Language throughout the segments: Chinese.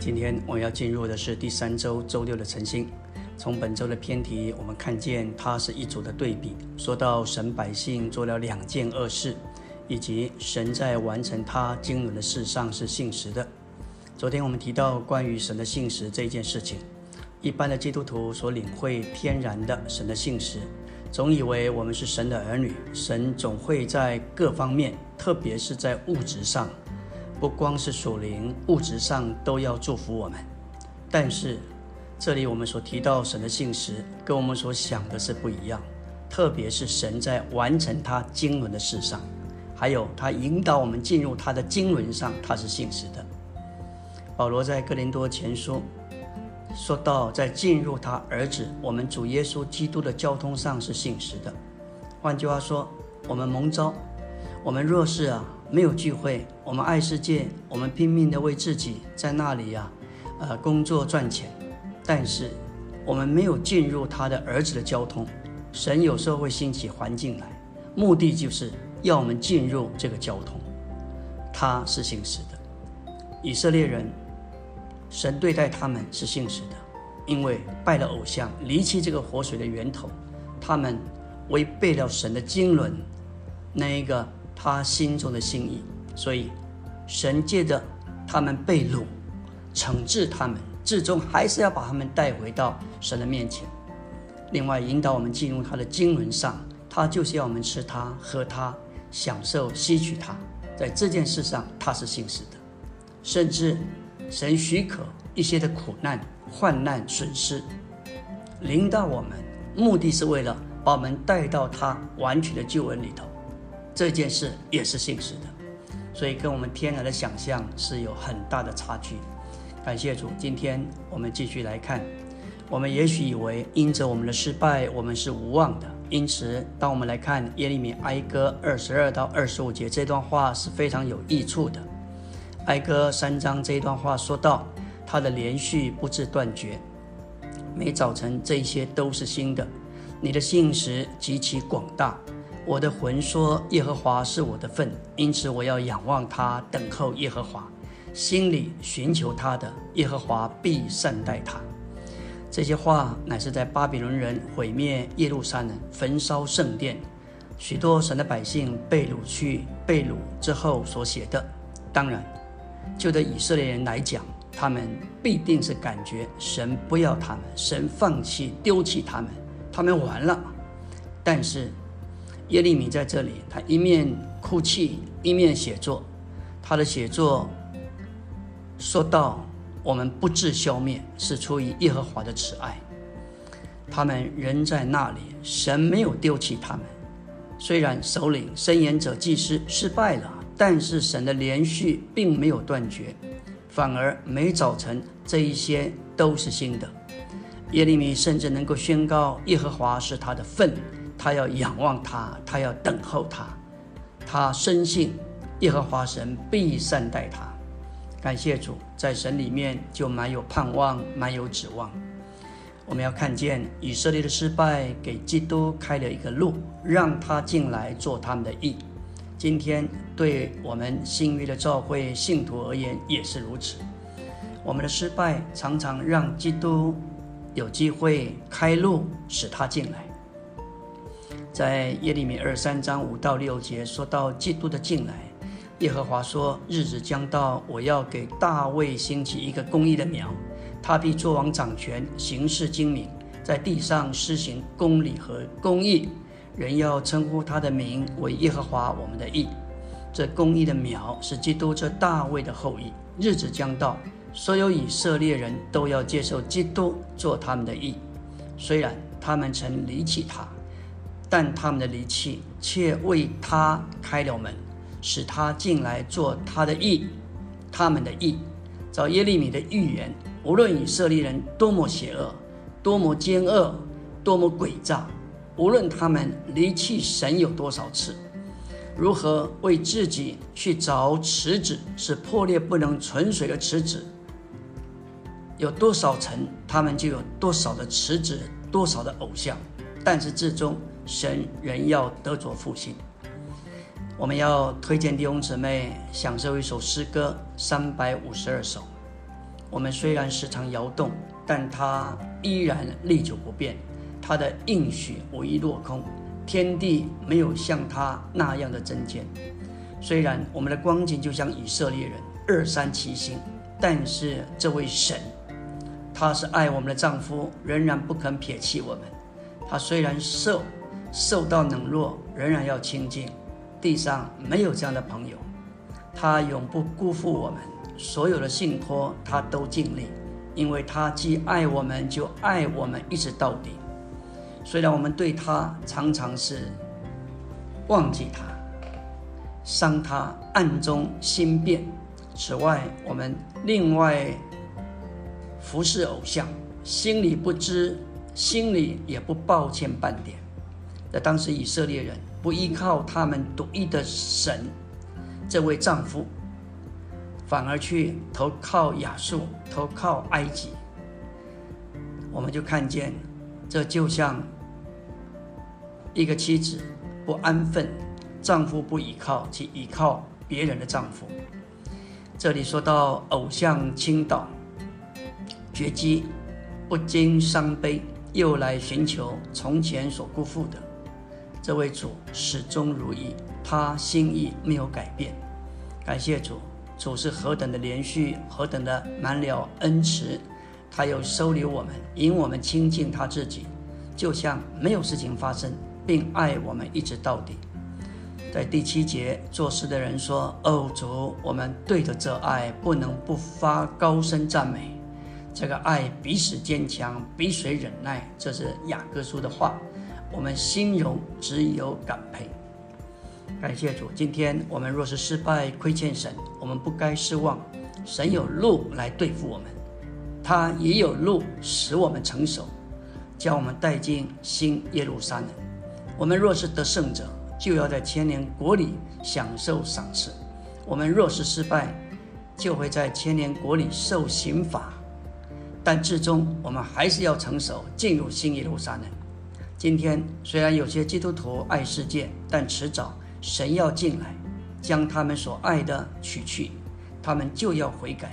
今天我要进入的是第三周周六的晨星。从本周的偏题，我们看见它是一组的对比，说到神百姓做了两件恶事，以及神在完成他经纶的事上是信实的。昨天我们提到关于神的信实这一件事情，一般的基督徒所领会天然的神的信实，总以为我们是神的儿女，神总会在各方面，特别是在物质上。不光是属灵，物质上都要祝福我们。但是，这里我们所提到神的信实，跟我们所想的是不一样。特别是神在完成他经纶的事上，还有他引导我们进入他的经纶上，他是信实的。保罗在哥林多前书说到，在进入他儿子我们主耶稣基督的交通上是信实的。换句话说，我们蒙召，我们若是啊。没有聚会，我们爱世界，我们拼命的为自己在那里呀，呃，工作赚钱。但是我们没有进入他的儿子的交通。神有时候会兴起环境来，目的就是要我们进入这个交通。他是信实的，以色列人，神对待他们是信实的，因为拜了偶像，离弃这个活水的源头，他们违背了神的经纶，那一个。他心中的心意，所以神借着他们被掳，惩治他们，最终还是要把他们带回到神的面前。另外，引导我们进入他的经纶上，他就是要我们吃他、喝他、享受、吸取他。在这件事上，他是信实的。甚至神许可一些的苦难、患难、损失临到我们，目的是为了把我们带到他完全的救恩里头。这件事也是信实的，所以跟我们天然的想象是有很大的差距。感谢主，今天我们继续来看。我们也许以为因着我们的失败，我们是无望的。因此，当我们来看耶利米哀歌二十二到二十五节这段话是非常有益处的。哀歌三章这一段话说到，它的连续不致断绝，每早晨这些都是新的。你的信实极其广大。我的魂说：“耶和华是我的份，因此我要仰望他，等候耶和华，心里寻求他的耶和华必善待他。”这些话乃是在巴比伦人毁灭耶路撒冷、焚烧圣殿、许多神的百姓被掳去、被掳之后所写的。当然，就对以色列人来讲，他们必定是感觉神不要他们，神放弃、丢弃他们，他们完了。但是，耶利米在这里，他一面哭泣，一面写作。他的写作说到：“我们不致消灭，是出于耶和华的慈爱。他们仍在那里，神没有丢弃他们。虽然首领、伸言者、祭司失败了，但是神的连续并没有断绝，反而每早晨这一些都是新的。耶利米甚至能够宣告：耶和华是他的份。”他要仰望他，他要等候他，他深信耶和华神必善待他。感谢主，在神里面就蛮有盼望，蛮有指望。我们要看见以色列的失败，给基督开了一个路，让他进来做他们的义。今天对我们新约的教会信徒而言也是如此。我们的失败常常让基督有机会开路，使他进来。在耶利米二三章五到六节说到基督的进来，耶和华说：“日子将到，我要给大卫兴起一个公义的苗，他必作王掌权，行事精明，在地上施行公理和公义。人要称呼他的名为耶和华我们的义。这公义的苗是基督这大卫的后裔。日子将到，所有以色列人都要接受基督做他们的义，虽然他们曾离弃他。”但他们的离弃，却为他开了门，使他进来做他的义。他们的义，照耶利米的预言，无论以色列人多么邪恶、多么奸恶、多么诡诈，无论他们离弃神有多少次，如何为自己去找池子，是破裂不能存水的池子，有多少层，他们就有多少的池子，多少的偶像。但是至终。神仍要得着复兴，我们要推荐弟兄姊妹享受一首诗歌三百五十二首，我们虽然时常摇动，但他依然历久不变。他的应许无一落空，天地没有像他那样的增减。虽然我们的光景就像以色列人二三七星，但是这位神，他是爱我们的丈夫，仍然不肯撇弃我们。他虽然受受到冷落，仍然要亲近。地上没有这样的朋友，他永不辜负我们。所有的信托，他都尽力，因为他既爱我们，就爱我们一直到底。虽然我们对他常常是忘记他、伤他、暗中心变。此外，我们另外服侍偶像，心里不知，心里也不抱歉半点。在当时，以色列人不依靠他们独一的神，这位丈夫。反而去投靠亚述，投靠埃及，我们就看见，这就像一个妻子不安分，丈夫不依靠，去依靠别人的丈夫。这里说到偶像倾倒，绝迹，不禁伤悲，又来寻求从前所辜负的。这位主始终如一，他心意没有改变。感谢主。主是何等的连续，何等的满了恩慈，他又收留我们，引我们亲近他自己，就像没有事情发生，并爱我们一直到底。在第七节，做事的人说：“哦，主，我们对着这爱，不能不发高声赞美。这个爱彼此坚强，彼水忍耐。”这是雅各书的话，我们心荣只有感佩。感谢主，今天我们若是失败亏欠神，我们不该失望。神有路来对付我们，他也有路使我们成熟，将我们带进新耶路撒冷。我们若是得胜者，就要在千年国里享受赏赐；我们若是失败，就会在千年国里受刑罚。但至终我们还是要成熟，进入新耶路撒冷。今天虽然有些基督徒爱世界，但迟早。神要进来，将他们所爱的取去，他们就要悔改，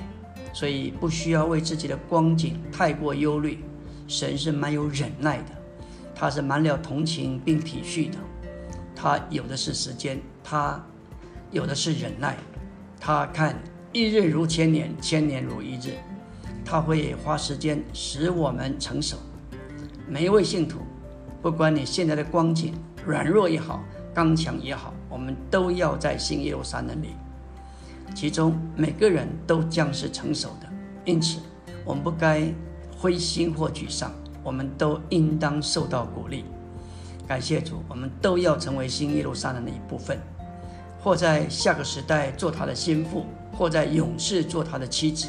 所以不需要为自己的光景太过忧虑。神是蛮有忍耐的，他是满了同情并体恤的，他有的是时间，他有的是忍耐，他看一日如千年，千年如一日，他会花时间使我们成熟。每一位信徒，不管你现在的光景软弱也好。刚强也好，我们都要在新耶路撒冷里，其中每个人都将是成熟的。因此，我们不该灰心或沮丧，我们都应当受到鼓励。感谢主，我们都要成为新耶路撒冷的一部分，或在下个时代做他的心腹，或在永世做他的妻子。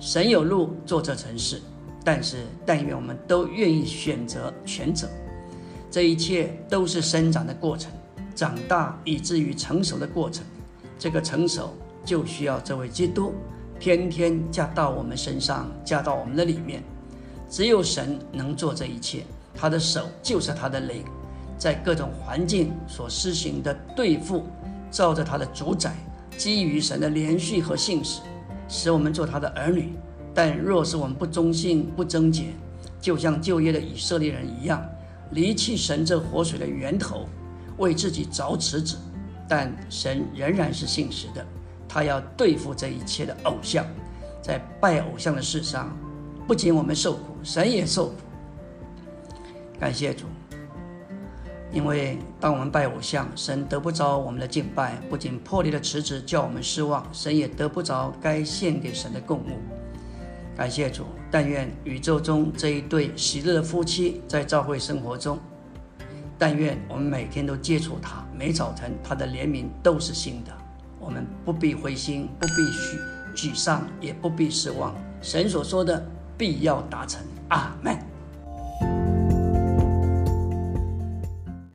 神有路做这城市，但是但愿我们都愿意选择全者。这一切都是生长的过程。长大以至于成熟的过程，这个成熟就需要这位基督天天加到我们身上，加到我们的里面。只有神能做这一切，他的手就是他的灵，在各种环境所施行的对付，照着他的主宰，基于神的连续和信使，使我们做他的儿女。但若是我们不忠信、不贞洁，就像旧约的以色列人一样，离弃神这活水的源头。为自己找池子，但神仍然是信实的。他要对付这一切的偶像，在拜偶像的事上，不仅我们受苦，神也受苦。感谢主，因为当我们拜偶像，神得不着我们的敬拜，不仅破裂的池子叫我们失望，神也得不着该献给神的供物。感谢主，但愿宇宙中这一对喜乐的夫妻，在教会生活中。但愿我们每天都接触他，每早晨他的怜悯都是新的。我们不必灰心，不必沮沮丧，也不必失望。神所说的必要达成。阿门。